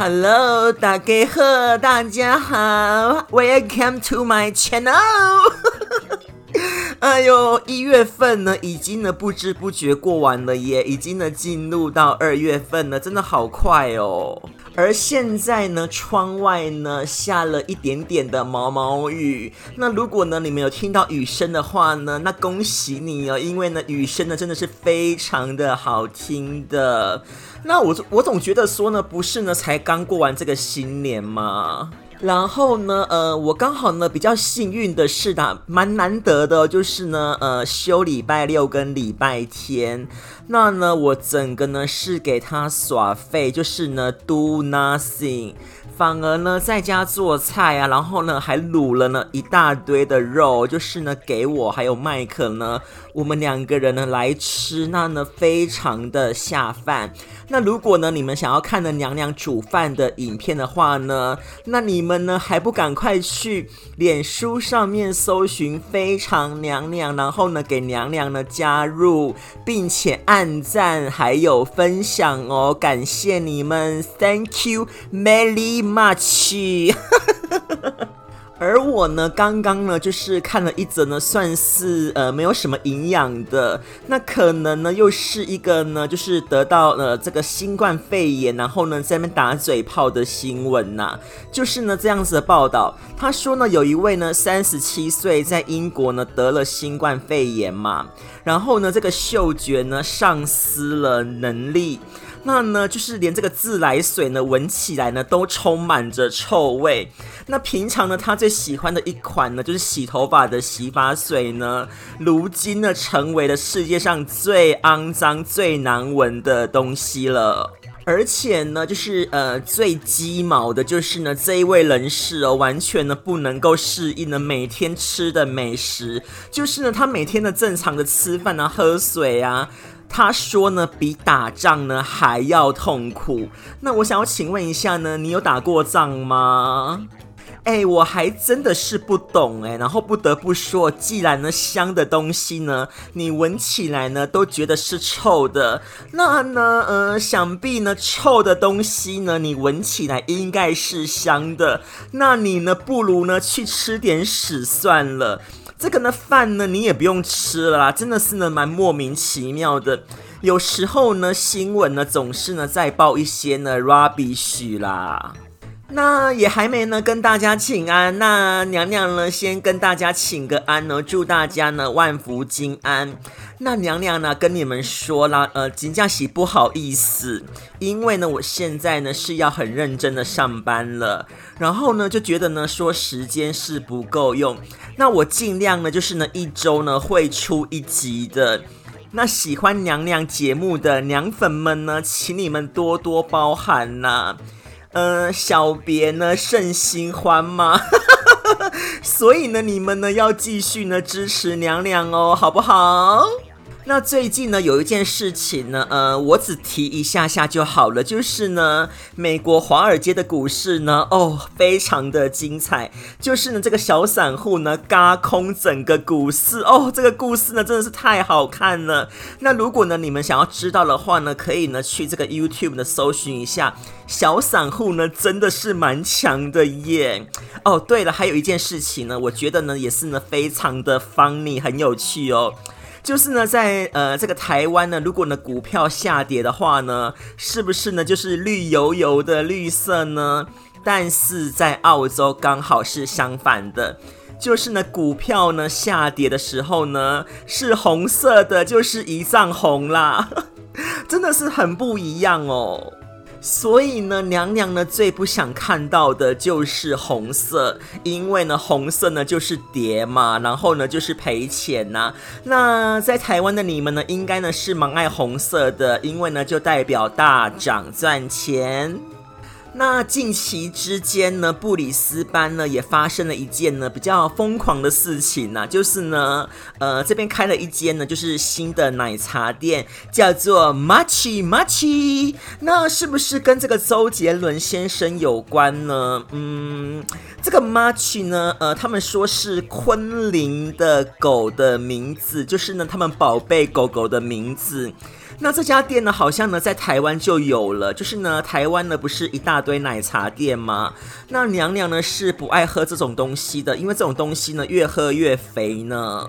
Hello，大家好，大家好，Welcome to my channel。哎呦，一月份呢，已经呢不知不觉过完了耶，已经呢进入到二月份了，真的好快哦。而现在呢，窗外呢下了一点点的毛毛雨。那如果呢你们有听到雨声的话呢，那恭喜你哦，因为呢雨声呢真的是非常的好听的。那我我总觉得说呢，不是呢才刚过完这个新年吗？然后呢，呃，我刚好呢比较幸运的是的，蛮难得的，就是呢，呃，休礼拜六跟礼拜天，那呢，我整个呢是给他耍废，就是呢 do nothing。反而呢，在家做菜啊，然后呢，还卤了呢一大堆的肉，就是呢，给我还有麦克呢，我们两个人呢来吃，那呢非常的下饭。那如果呢，你们想要看的娘娘煮饭的影片的话呢，那你们呢还不赶快去脸书上面搜寻非常娘娘，然后呢给娘娘呢加入，并且按赞还有分享哦，感谢你们，Thank you, very。much，而我呢，刚刚呢，就是看了一则呢，算是呃没有什么营养的，那可能呢又是一个呢，就是得到了这个新冠肺炎，然后呢在那边打嘴炮的新闻呐、就是呢这样子的报道，他说呢有一位呢三十七岁在英国呢得了新冠肺炎嘛，然后呢这个嗅觉呢丧失了能力。那呢，就是连这个自来水呢，闻起来呢都充满着臭味。那平常呢，他最喜欢的一款呢，就是洗头发的洗发水呢，如今呢，成为了世界上最肮脏、最难闻的东西了。而且呢，就是呃，最鸡毛的就是呢，这一位人士哦，完全呢不能够适应呢每天吃的美食，就是呢，他每天的正常的吃饭啊、喝水啊。他说呢，比打仗呢还要痛苦。那我想要请问一下呢，你有打过仗吗？哎，我还真的是不懂哎。然后不得不说，既然呢香的东西呢，你闻起来呢都觉得是臭的，那呢呃，想必呢臭的东西呢，你闻起来应该是香的。那你呢，不如呢去吃点屎算了。这个呢饭呢你也不用吃了啦，真的是呢蛮莫名其妙的。有时候呢新闻呢总是呢在报一些呢 rubbish 啦。那也还没呢跟大家请安，那娘娘呢先跟大家请个安呢，祝大家呢万福金安。那娘娘呢跟你们说啦，呃，金假喜不好意思，因为呢我现在呢是要很认真的上班了，然后呢就觉得呢说时间是不够用，那我尽量呢就是呢一周呢会出一集的。那喜欢娘娘节目的娘粉们呢，请你们多多包涵呐、呃，小别呢甚新欢吗？所以呢，你们呢要继续呢支持娘娘哦，好不好？那最近呢，有一件事情呢，呃，我只提一下下就好了，就是呢，美国华尔街的股市呢，哦，非常的精彩，就是呢，这个小散户呢，轧空整个股市，哦，这个故事呢，真的是太好看了。那如果呢，你们想要知道的话呢，可以呢，去这个 YouTube 的搜寻一下，小散户呢，真的是蛮强的耶。哦，对了，还有一件事情呢，我觉得呢，也是呢，非常的 funny，很有趣哦。就是呢，在呃这个台湾呢，如果呢股票下跌的话呢，是不是呢就是绿油油的绿色呢？但是在澳洲刚好是相反的，就是呢股票呢下跌的时候呢是红色的，就是一丈红啦，真的是很不一样哦。所以呢，娘娘呢最不想看到的就是红色，因为呢红色呢就是跌嘛，然后呢就是赔钱呐。那在台湾的你们呢，应该呢是蛮爱红色的，因为呢就代表大涨赚钱。那近期之间呢，布里斯班呢也发生了一件呢比较疯狂的事情呢、啊，就是呢，呃，这边开了一间呢就是新的奶茶店，叫做 Mochi Mochi。那是不是跟这个周杰伦先生有关呢？嗯，这个 Mochi 呢，呃，他们说是昆凌的狗的名字，就是呢他们宝贝狗狗的名字。那这家店呢，好像呢在台湾就有了，就是呢台湾呢不是一大堆奶茶店吗？那娘娘呢是不爱喝这种东西的，因为这种东西呢越喝越肥呢。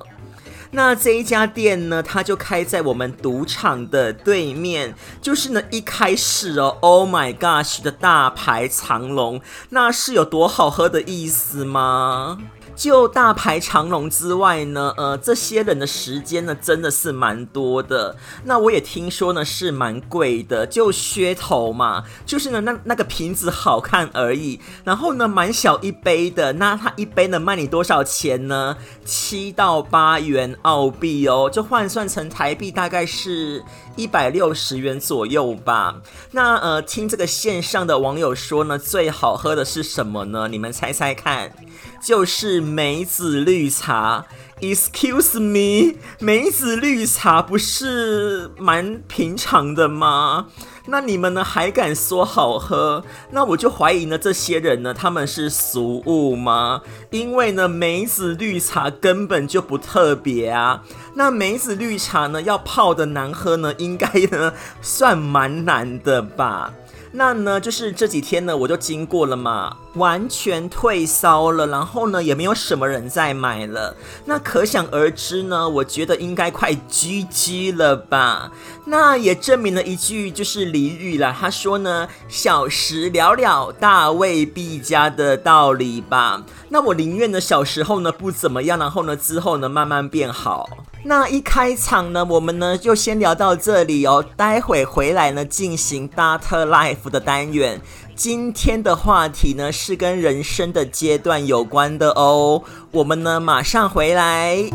那这一家店呢，它就开在我们赌场的对面，就是呢一开始哦，Oh my gosh 的大排长龙，那是有多好喝的意思吗？就大排长龙之外呢，呃，这些人的时间呢，真的是蛮多的。那我也听说呢，是蛮贵的，就噱头嘛，就是呢，那那个瓶子好看而已。然后呢，蛮小一杯的，那它一杯呢卖你多少钱呢？七到八元澳币哦，就换算成台币大概是一百六十元左右吧。那呃，听这个线上的网友说呢，最好喝的是什么呢？你们猜猜看。就是梅子绿茶，Excuse me，梅子绿茶不是蛮平常的吗？那你们呢还敢说好喝？那我就怀疑呢，这些人呢他们是俗物吗？因为呢梅子绿茶根本就不特别啊。那梅子绿茶呢要泡的难喝呢，应该呢算蛮难的吧？那呢，就是这几天呢，我就经过了嘛，完全退烧了，然后呢，也没有什么人在买了。那可想而知呢，我觉得应该快 GG 了吧。那也证明了一句就是俚语啦，他说呢，小时了了，大未必佳的道理吧。那我宁愿呢，小时候呢不怎么样，然后呢之后呢慢慢变好。那一开场呢，我们呢就先聊到这里哦。待会回来呢，进行 Data Life 的单元。今天的话题呢是跟人生的阶段有关的哦。我们呢马上回来。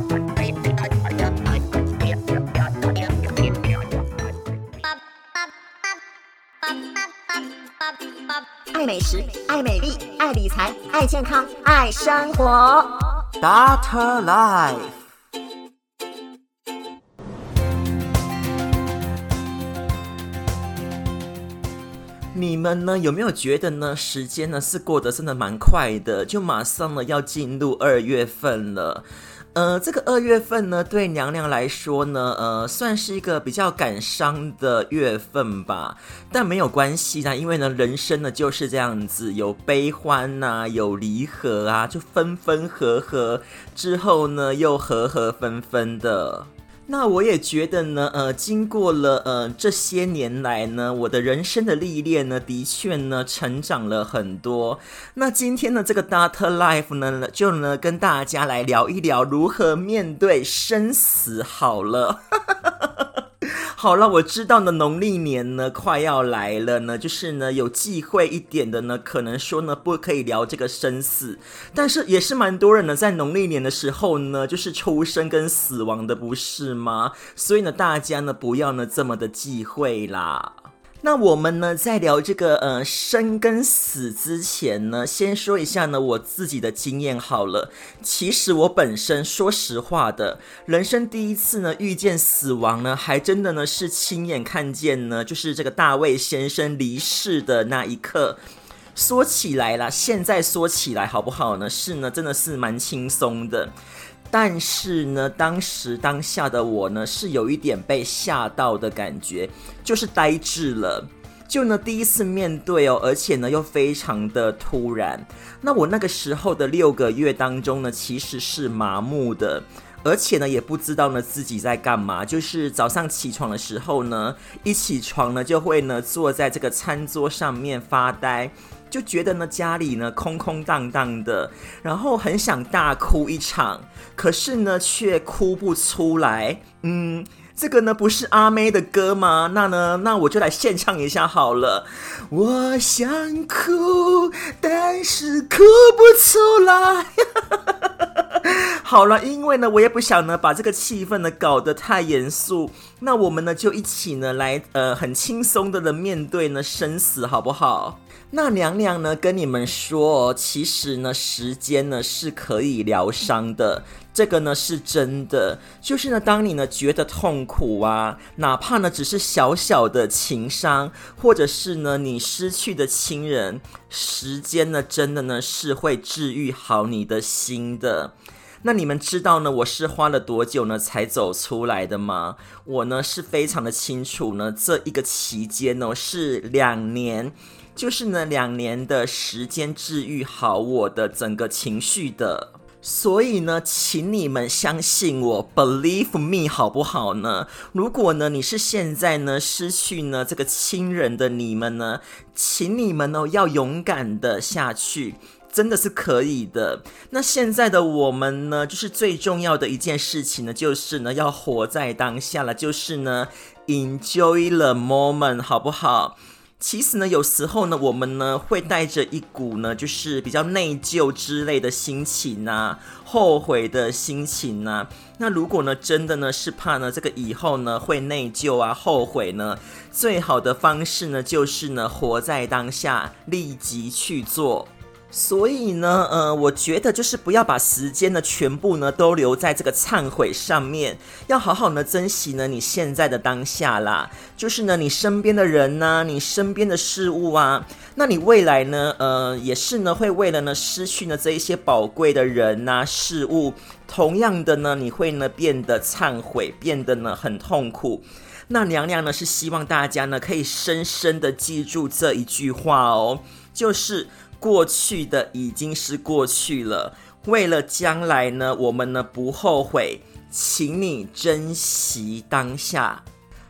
爱美食，爱美丽，爱理财，爱健康，爱生活。Data Life。你们呢有没有觉得呢？时间呢是过得真的蛮快的，就马上呢要进入二月份了。呃，这个二月份呢，对娘娘来说呢，呃，算是一个比较感伤的月份吧。但没有关系啦，因为呢，人生呢就是这样子，有悲欢呐、有离合啊，就分分合合之后呢，又合合分分的。那我也觉得呢，呃，经过了呃这些年来呢，我的人生的历练呢，的确呢，成长了很多。那今天的，这个 Data Life 呢，就呢跟大家来聊一聊如何面对生死。好了。好了，我知道呢，农历年呢快要来了呢，就是呢有忌讳一点的呢，可能说呢不可以聊这个生死，但是也是蛮多人呢在农历年的时候呢，就是出生跟死亡的，不是吗？所以呢，大家呢不要呢这么的忌讳啦。那我们呢，在聊这个呃生跟死之前呢，先说一下呢我自己的经验好了。其实我本身说实话的，人生第一次呢遇见死亡呢，还真的呢是亲眼看见呢，就是这个大卫先生离世的那一刻。说起来啦，现在说起来好不好呢？是呢，真的是蛮轻松的。但是呢，当时当下的我呢，是有一点被吓到的感觉，就是呆滞了。就呢，第一次面对哦，而且呢，又非常的突然。那我那个时候的六个月当中呢，其实是麻木的，而且呢，也不知道呢自己在干嘛。就是早上起床的时候呢，一起床呢，就会呢坐在这个餐桌上面发呆。就觉得呢，家里呢空空荡荡的，然后很想大哭一场，可是呢却哭不出来。嗯，这个呢不是阿妹的歌吗？那呢，那我就来献唱一下好了。我想哭，但是哭不出来。好了，因为呢，我也不想呢把这个气氛呢搞得太严肃。那我们呢就一起呢来呃很轻松的的面对呢生死，好不好？那娘娘呢跟你们说，哦其实呢时间呢是可以疗伤的，这个呢是真的。就是呢，当你呢觉得痛苦啊，哪怕呢只是小小的情伤，或者是呢你失去的亲人，时间呢真的呢是会治愈好你的心的。那你们知道呢我是花了多久呢才走出来的吗？我呢是非常的清楚呢，这一个期间呢是两年。就是呢，两年的时间治愈好我的整个情绪的，所以呢，请你们相信我，believe me，好不好呢？如果呢，你是现在呢失去呢这个亲人的你们呢，请你们呢要勇敢的下去，真的是可以的。那现在的我们呢，就是最重要的一件事情呢，就是呢要活在当下了，就是呢 enjoy the moment，好不好？其实呢，有时候呢，我们呢会带着一股呢，就是比较内疚之类的心情啊，后悔的心情啊。那如果呢，真的呢是怕呢，这个以后呢会内疚啊、后悔呢，最好的方式呢，就是呢，活在当下，立即去做。所以呢，呃，我觉得就是不要把时间呢全部呢都留在这个忏悔上面，要好好呢珍惜呢你现在的当下啦。就是呢你身边的人呐、啊，你身边的事物啊，那你未来呢，呃，也是呢会为了呢失去呢这一些宝贵的人呐、事物，同样的呢你会呢变得忏悔，变得呢很痛苦。那娘娘呢是希望大家呢可以深深的记住这一句话哦，就是。过去的已经是过去了，为了将来呢，我们呢不后悔，请你珍惜当下。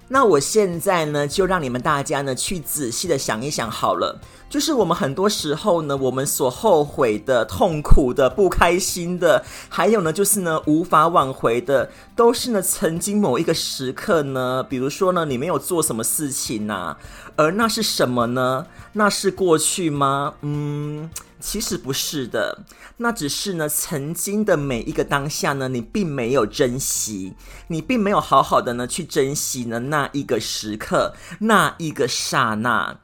那我现在呢，就让你们大家呢去仔细的想一想好了。就是我们很多时候呢，我们所后悔的、痛苦的、不开心的，还有呢，就是呢无法挽回的，都是呢曾经某一个时刻呢，比如说呢，你没有做什么事情呐，而那是什么呢？那是过去吗？嗯，其实不是的，那只是呢曾经的每一个当下呢，你并没有珍惜，你并没有好好的呢去珍惜呢那一个时刻，那一个刹那。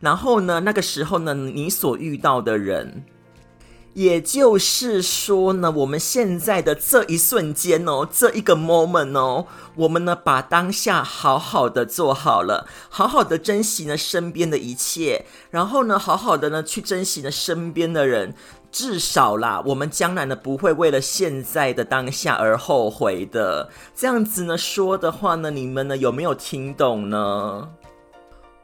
然后呢，那个时候呢，你所遇到的人，也就是说呢，我们现在的这一瞬间哦，这一个 moment 哦，我们呢把当下好好的做好了，好好的珍惜呢身边的一切，然后呢，好好的呢去珍惜呢身边的人，至少啦，我们将来呢不会为了现在的当下而后悔的。这样子呢说的话呢，你们呢有没有听懂呢？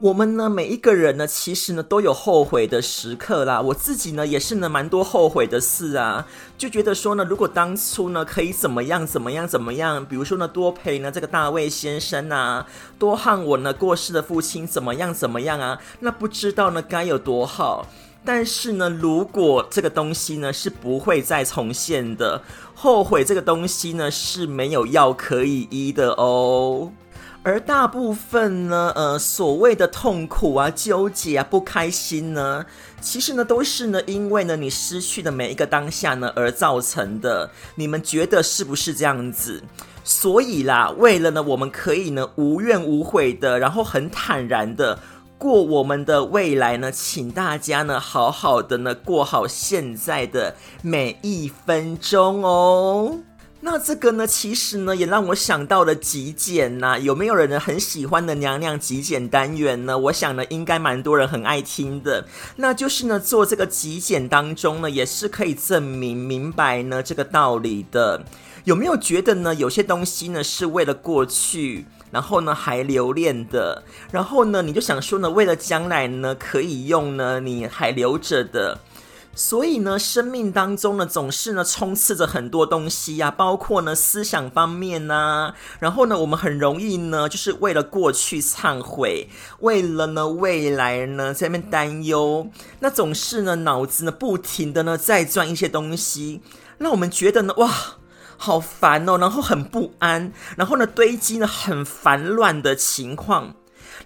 我们呢，每一个人呢，其实呢都有后悔的时刻啦。我自己呢，也是呢蛮多后悔的事啊，就觉得说呢，如果当初呢可以怎么样怎么样怎么样，比如说呢多陪呢这个大卫先生啊，多和我呢过世的父亲怎么样怎么样啊，那不知道呢该有多好。但是呢，如果这个东西呢是不会再重现的，后悔这个东西呢是没有药可以医的哦。而大部分呢，呃，所谓的痛苦啊、纠结啊、不开心呢，其实呢，都是呢，因为呢，你失去的每一个当下呢而造成的。你们觉得是不是这样子？所以啦，为了呢，我们可以呢，无怨无悔的，然后很坦然的过我们的未来呢，请大家呢，好好的呢，过好现在的每一分钟哦。那这个呢，其实呢，也让我想到了极简呐。有没有人很喜欢的娘娘极简单元呢？我想呢，应该蛮多人很爱听的。那就是呢，做这个极简当中呢，也是可以证明明白呢这个道理的。有没有觉得呢，有些东西呢是为了过去，然后呢还留恋的，然后呢你就想说呢，为了将来呢可以用呢，你还留着的。所以呢，生命当中呢，总是呢充斥着很多东西呀，包括呢思想方面呐，然后呢，我们很容易呢，就是为了过去忏悔，为了呢未来呢在那边担忧，那总是呢脑子呢不停的呢在转一些东西，让我们觉得呢哇好烦哦，然后很不安，然后呢堆积呢很烦乱的情况。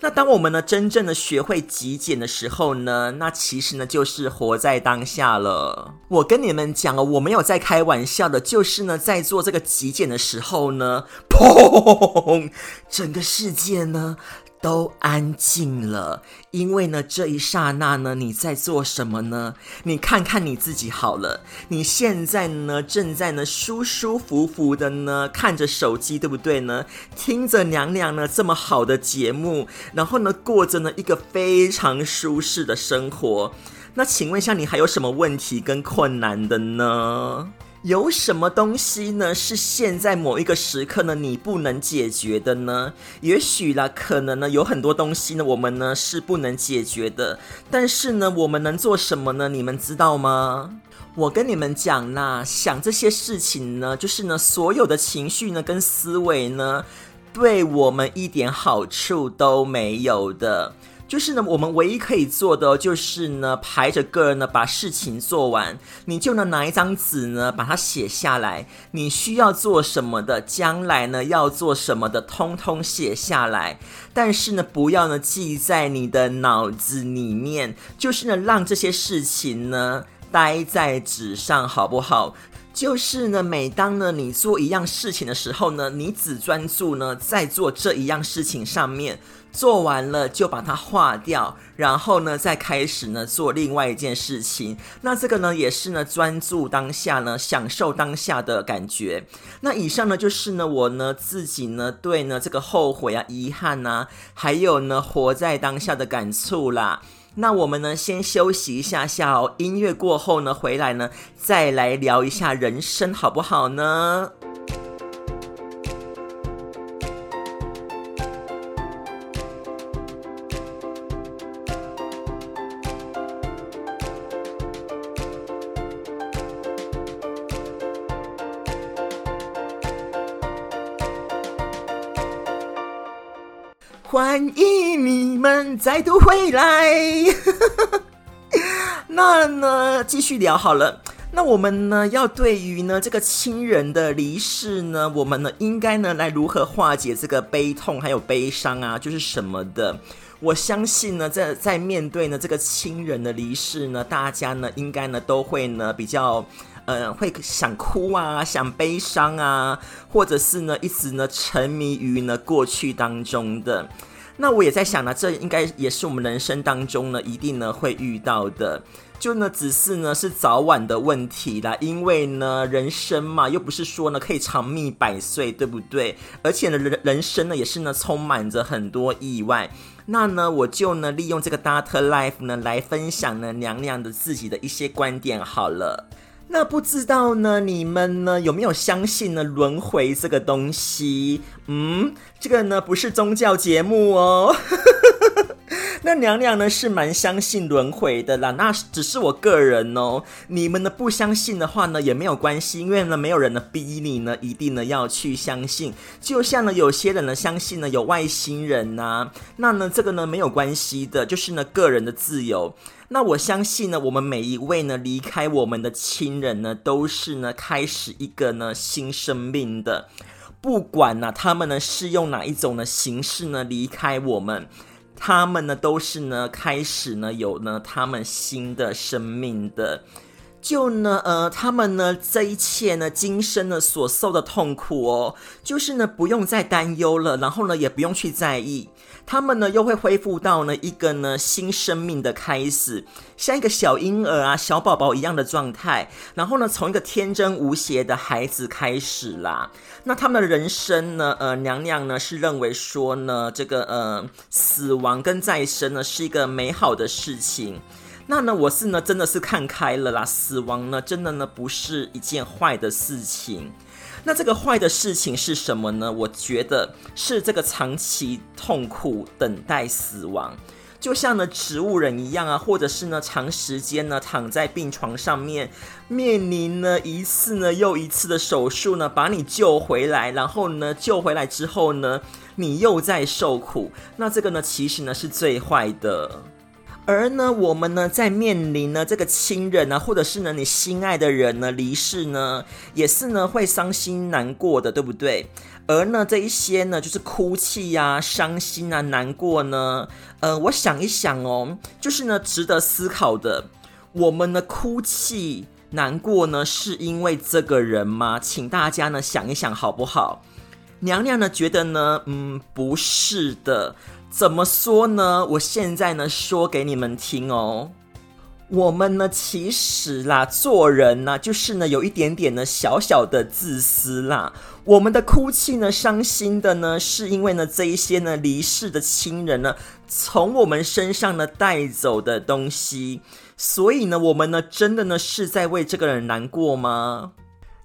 那当我们呢真正的学会极简的时候呢，那其实呢就是活在当下了。我跟你们讲哦，我没有在开玩笑的，就是呢在做这个极简的时候呢，砰，整个世界呢。都安静了，因为呢，这一刹那呢，你在做什么呢？你看看你自己好了，你现在呢，正在呢，舒舒服服的呢，看着手机，对不对呢？听着娘娘呢这么好的节目，然后呢，过着呢一个非常舒适的生活。那请问一下，你还有什么问题跟困难的呢？有什么东西呢？是现在某一个时刻呢，你不能解决的呢？也许啦，可能呢，有很多东西呢，我们呢是不能解决的。但是呢，我们能做什么呢？你们知道吗？我跟你们讲啦，想这些事情呢，就是呢，所有的情绪呢，跟思维呢，对我们一点好处都没有的。就是呢，我们唯一可以做的就是呢，排着个人呢把事情做完。你就能拿一张纸呢，把它写下来。你需要做什么的，将来呢要做什么的，通通写下来。但是呢，不要呢记在你的脑子里面，就是呢让这些事情呢待在纸上，好不好？就是呢，每当呢你做一样事情的时候呢，你只专注呢在做这一样事情上面。做完了就把它化掉，然后呢，再开始呢做另外一件事情。那这个呢，也是呢专注当下呢，享受当下的感觉。那以上呢，就是呢我呢自己呢对呢这个后悔啊、遗憾呐、啊，还有呢活在当下的感触啦。那我们呢先休息一下下哦，音乐过后呢回来呢再来聊一下人生，好不好呢？欢迎你们再度回来。那呢，继续聊好了。那我们呢，要对于呢这个亲人的离世呢，我们呢应该呢来如何化解这个悲痛还有悲伤啊？就是什么的？我相信呢，在在面对呢这个亲人的离世呢，大家呢应该呢都会呢比较。呃，会想哭啊，想悲伤啊，或者是呢，一直呢沉迷于呢过去当中的。那我也在想呢，这应该也是我们人生当中呢一定呢会遇到的。就呢，只是呢是早晚的问题啦。因为呢，人生嘛，又不是说呢可以长命百岁，对不对？而且呢，人人生呢也是呢充满着很多意外。那呢，我就呢利用这个 Dr. Life 呢来分享呢娘娘的自己的一些观点好了。那不知道呢，你们呢有没有相信呢轮回这个东西？嗯，这个呢不是宗教节目哦。那娘娘呢是蛮相信轮回的啦，那只是我个人哦。你们呢不相信的话呢也没有关系，因为呢没有人呢逼你呢一定呢要去相信。就像呢有些人呢相信呢有外星人呐、那呢这个呢没有关系的，就是呢个人的自由。那我相信呢我们每一位呢离开我们的亲人呢都是呢开始一个呢新生命的，不管呢他们呢是用哪一种的形式呢离开我们。他们呢，都是呢，开始呢，有呢，他们新的生命的。就呢，呃，他们呢，这一切呢，今生呢所受的痛苦哦，就是呢，不用再担忧了，然后呢，也不用去在意，他们呢，又会恢复到呢一个呢新生命的开始，像一个小婴儿啊、小宝宝一样的状态，然后呢，从一个天真无邪的孩子开始啦。那他们的人生呢，呃，娘娘呢是认为说呢，这个呃，死亡跟再生呢是一个美好的事情。那呢，我是呢，真的是看开了啦。死亡呢，真的呢，不是一件坏的事情。那这个坏的事情是什么呢？我觉得是这个长期痛苦等待死亡，就像呢植物人一样啊，或者是呢长时间呢躺在病床上面，面临呢一次呢又一次的手术呢，把你救回来，然后呢救回来之后呢，你又在受苦。那这个呢，其实呢是最坏的。而呢，我们呢，在面临呢这个亲人呢，或者是呢你心爱的人呢离世呢，也是呢会伤心难过的，对不对？而呢，这一些呢，就是哭泣呀、伤心啊、难过呢，呃，我想一想哦，就是呢，值得思考的。我们的哭泣、难过呢，是因为这个人吗？请大家呢想一想好不好？娘娘呢觉得呢，嗯，不是的。怎么说呢？我现在呢说给你们听哦。我们呢，其实啦，做人呢，就是呢，有一点点呢，小小的自私啦。我们的哭泣呢，伤心的呢，是因为呢，这一些呢，离世的亲人呢，从我们身上呢带走的东西。所以呢，我们呢，真的呢，是在为这个人难过吗？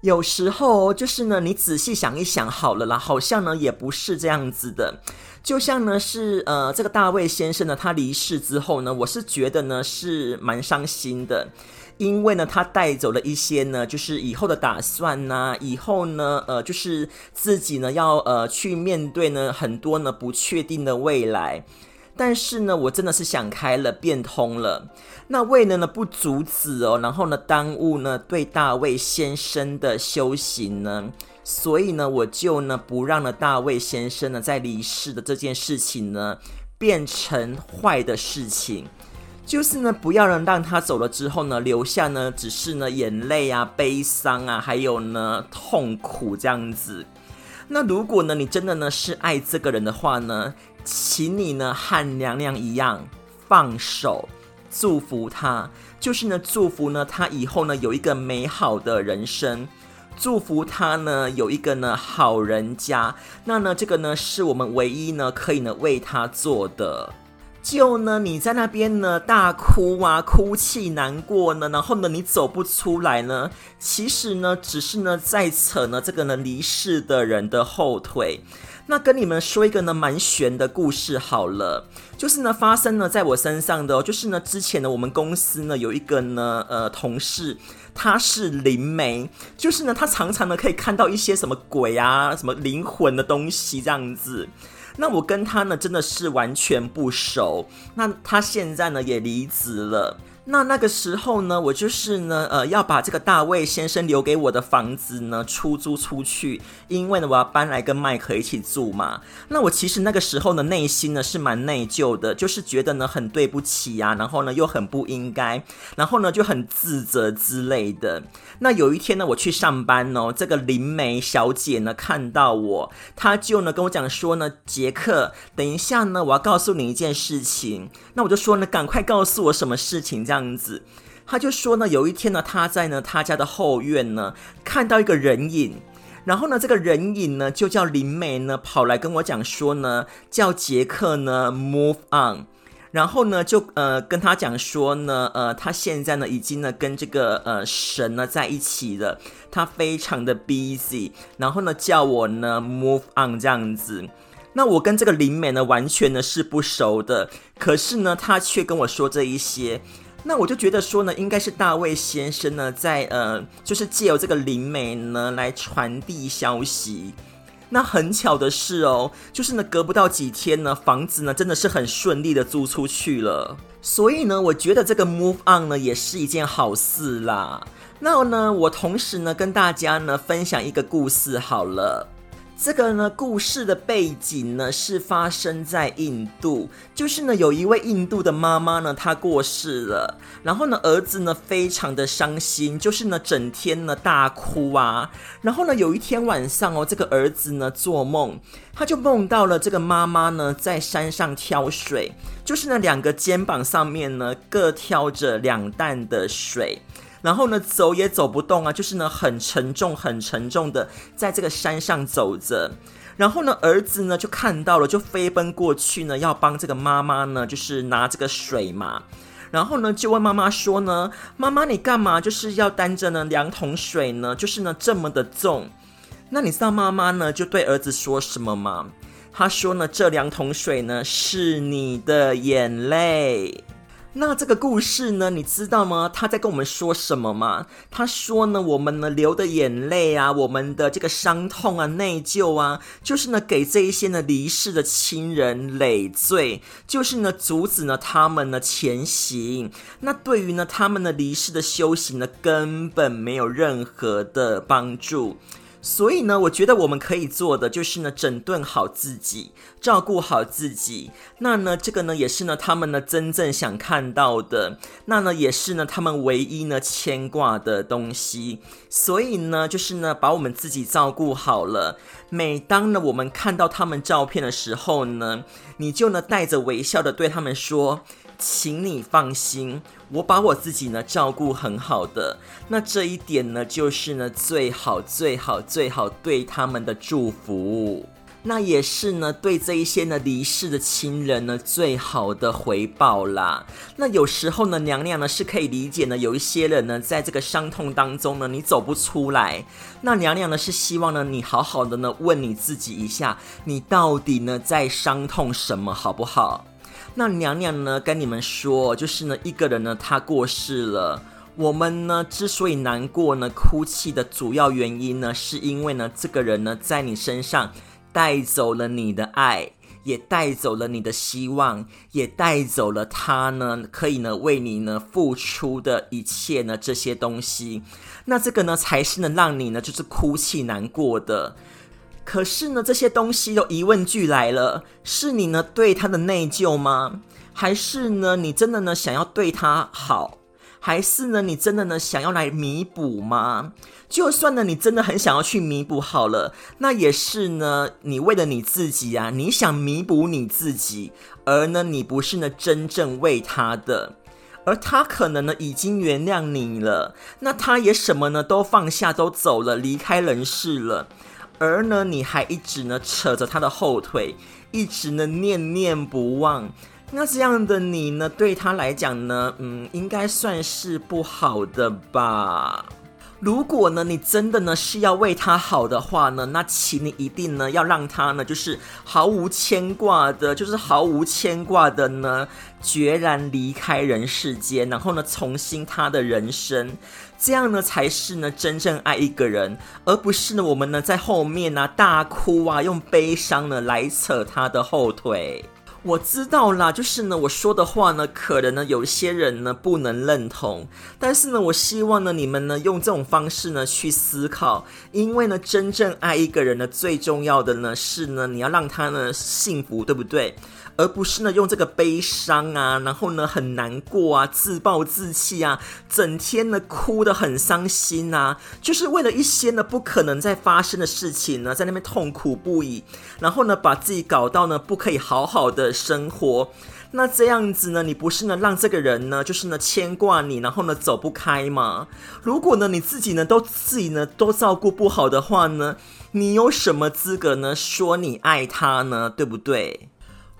有时候就是呢，你仔细想一想好了啦，好像呢，也不是这样子的。就像呢是呃这个大卫先生呢，他离世之后呢，我是觉得呢是蛮伤心的，因为呢他带走了一些呢就是以后的打算呐、以后呢呃就是自己呢要呃去面对呢很多呢不确定的未来，但是呢我真的是想开了，变通了，那为了呢不阻止哦，然后呢耽误呢对大卫先生的修行呢。所以呢，我就呢不让呢大卫先生呢在离世的这件事情呢变成坏的事情，就是呢不要呢让他走了之后呢留下呢只是呢眼泪啊、悲伤啊，还有呢痛苦这样子。那如果呢你真的呢是爱这个人的话呢，请你呢和娘娘一样放手，祝福他，就是呢祝福呢他以后呢有一个美好的人生。祝福他呢有一个呢好人家，那呢这个呢是我们唯一呢可以呢为他做的。就呢你在那边呢大哭啊，哭泣难过呢，然后呢你走不出来呢，其实呢只是呢在扯呢这个呢离世的人的后腿。那跟你们说一个呢蛮悬的故事好了，就是呢发生呢在我身上的哦，就是呢之前呢我们公司呢有一个呢呃同事。他是灵媒，就是呢，他常常呢可以看到一些什么鬼啊、什么灵魂的东西这样子。那我跟他呢真的是完全不熟。那他现在呢也离职了。那那个时候呢，我就是呢，呃，要把这个大卫先生留给我的房子呢出租出去，因为呢，我要搬来跟麦克一起住嘛。那我其实那个时候呢，内心呢是蛮内疚的，就是觉得呢很对不起呀，然后呢又很不应该，然后呢就很自责之类的。那有一天呢，我去上班哦，这个灵媒小姐呢看到我，她就呢跟我讲说呢，杰克，等一下呢，我要告诉你一件事情。那我就说呢，赶快告诉我什么事情这样子。他就说呢，有一天呢，他在呢他家的后院呢看到一个人影，然后呢这个人影呢就叫灵美呢跑来跟我讲说呢，叫杰克呢 move on，然后呢就呃跟他讲说呢，呃他现在呢已经呢跟这个呃神呢在一起了，他非常的 busy，然后呢叫我呢 move on 这样子。那我跟这个灵美呢，完全呢是不熟的，可是呢，他却跟我说这一些，那我就觉得说呢，应该是大卫先生呢，在呃，就是借由这个灵媒呢来传递消息。那很巧的是哦，就是呢，隔不到几天呢，房子呢真的是很顺利的租出去了。所以呢，我觉得这个 move on 呢也是一件好事啦。那呢，我同时呢跟大家呢分享一个故事好了。这个呢，故事的背景呢是发生在印度，就是呢有一位印度的妈妈呢，她过世了，然后呢儿子呢非常的伤心，就是呢整天呢大哭啊，然后呢有一天晚上哦，这个儿子呢做梦，他就梦到了这个妈妈呢在山上挑水，就是呢两个肩膀上面呢各挑着两担的水。然后呢，走也走不动啊，就是呢，很沉重、很沉重的在这个山上走着。然后呢，儿子呢就看到了，就飞奔过去呢，要帮这个妈妈呢，就是拿这个水嘛。然后呢，就问妈妈说呢：“妈妈，你干嘛？就是要担着呢两桶水呢？就是呢这么的重。”那你知道妈妈呢就对儿子说什么吗？她说呢：“这两桶水呢是你的眼泪。”那这个故事呢，你知道吗？他在跟我们说什么吗？他说呢，我们呢流的眼泪啊，我们的这个伤痛啊、内疚啊，就是呢给这一些呢离世的亲人累赘，就是呢阻止呢他们呢前行。那对于呢他们的离世的修行呢，根本没有任何的帮助。所以呢，我觉得我们可以做的就是呢，整顿好自己，照顾好自己。那呢，这个呢，也是呢，他们呢真正想看到的。那呢，也是呢，他们唯一呢牵挂的东西。所以呢，就是呢，把我们自己照顾好了。每当呢，我们看到他们照片的时候呢，你就呢带着微笑的对他们说。请你放心，我把我自己呢照顾很好的。那这一点呢，就是呢最好最好最好对他们的祝福。那也是呢对这一些呢离世的亲人呢最好的回报啦。那有时候呢，娘娘呢是可以理解呢，有一些人呢在这个伤痛当中呢，你走不出来。那娘娘呢是希望呢你好好的呢问你自己一下，你到底呢在伤痛什么，好不好？那娘娘呢，跟你们说，就是呢，一个人呢，他过世了。我们呢，之所以难过呢，哭泣的主要原因呢，是因为呢，这个人呢，在你身上带走了你的爱，也带走了你的希望，也带走了他呢，可以呢，为你呢付出的一切呢，这些东西。那这个呢，才是能让你呢，就是哭泣难过的。可是呢，这些东西都疑问句来了，是你呢对他的内疚吗？还是呢你真的呢想要对他好？还是呢你真的呢想要来弥补吗？就算呢你真的很想要去弥补好了，那也是呢你为了你自己啊，你想弥补你自己，而呢你不是呢真正为他的，而他可能呢已经原谅你了，那他也什么呢都放下都走了，离开人世了。而呢，你还一直呢扯着他的后腿，一直呢念念不忘。那这样的你呢，对他来讲呢，嗯，应该算是不好的吧。如果呢，你真的呢是要为他好的话呢，那请你一定呢要让他呢就是毫无牵挂的，就是毫无牵挂的呢，决然离开人世间，然后呢重新他的人生，这样呢才是呢真正爱一个人，而不是呢我们呢在后面呢大哭啊，用悲伤呢来扯他的后腿。我知道啦，就是呢，我说的话呢，可能呢，有些人呢不能认同，但是呢，我希望呢，你们呢用这种方式呢去思考，因为呢，真正爱一个人呢，最重要的呢是呢，你要让他呢幸福，对不对？而不是呢用这个悲伤啊，然后呢很难过啊，自暴自弃啊，整天呢哭得很伤心啊，就是为了一些呢不可能再发生的事情呢，在那边痛苦不已，然后呢把自己搞到呢不可以好好的生活。那这样子呢，你不是呢让这个人呢就是呢牵挂你，然后呢走不开吗？如果呢你自己呢都自己呢都照顾不好的话呢，你有什么资格呢说你爱他呢？对不对？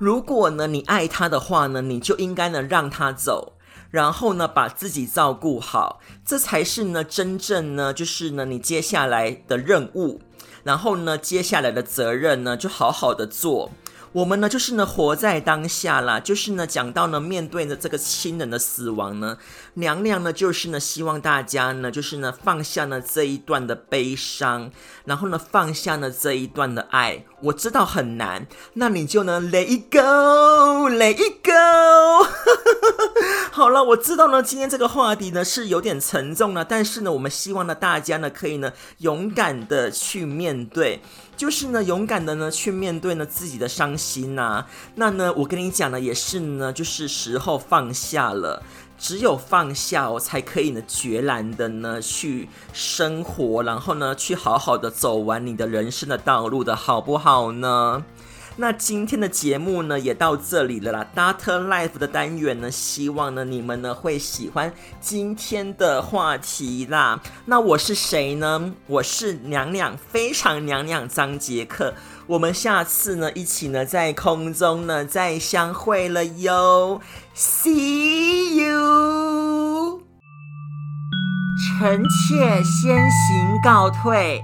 如果呢，你爱他的话呢，你就应该呢让他走，然后呢把自己照顾好，这才是呢真正呢就是呢你接下来的任务，然后呢接下来的责任呢就好好的做。我们呢，就是呢，活在当下啦，就是呢，讲到呢，面对呢这个亲人的死亡呢，娘娘呢，就是呢，希望大家呢，就是呢，放下呢这一段的悲伤，然后呢，放下呢这一段的爱。我知道很难，那你就呢，let it go，let it go。好了，我知道呢，今天这个话题呢是有点沉重了，但是呢，我们希望呢，大家呢，可以呢，勇敢的去面对。就是呢，勇敢的呢去面对呢自己的伤心呐、啊。那呢，我跟你讲呢，也是呢，就是时候放下了。只有放下，我才可以呢，决然的呢去生活，然后呢，去好好的走完你的人生的道路的好不好呢？那今天的节目呢，也到这里了啦。Dater Life 的单元呢，希望呢你们呢会喜欢今天的话题啦。那我是谁呢？我是娘娘，非常娘娘张杰克。我们下次呢一起呢在空中呢再相会了哟。See you。臣妾先行告退。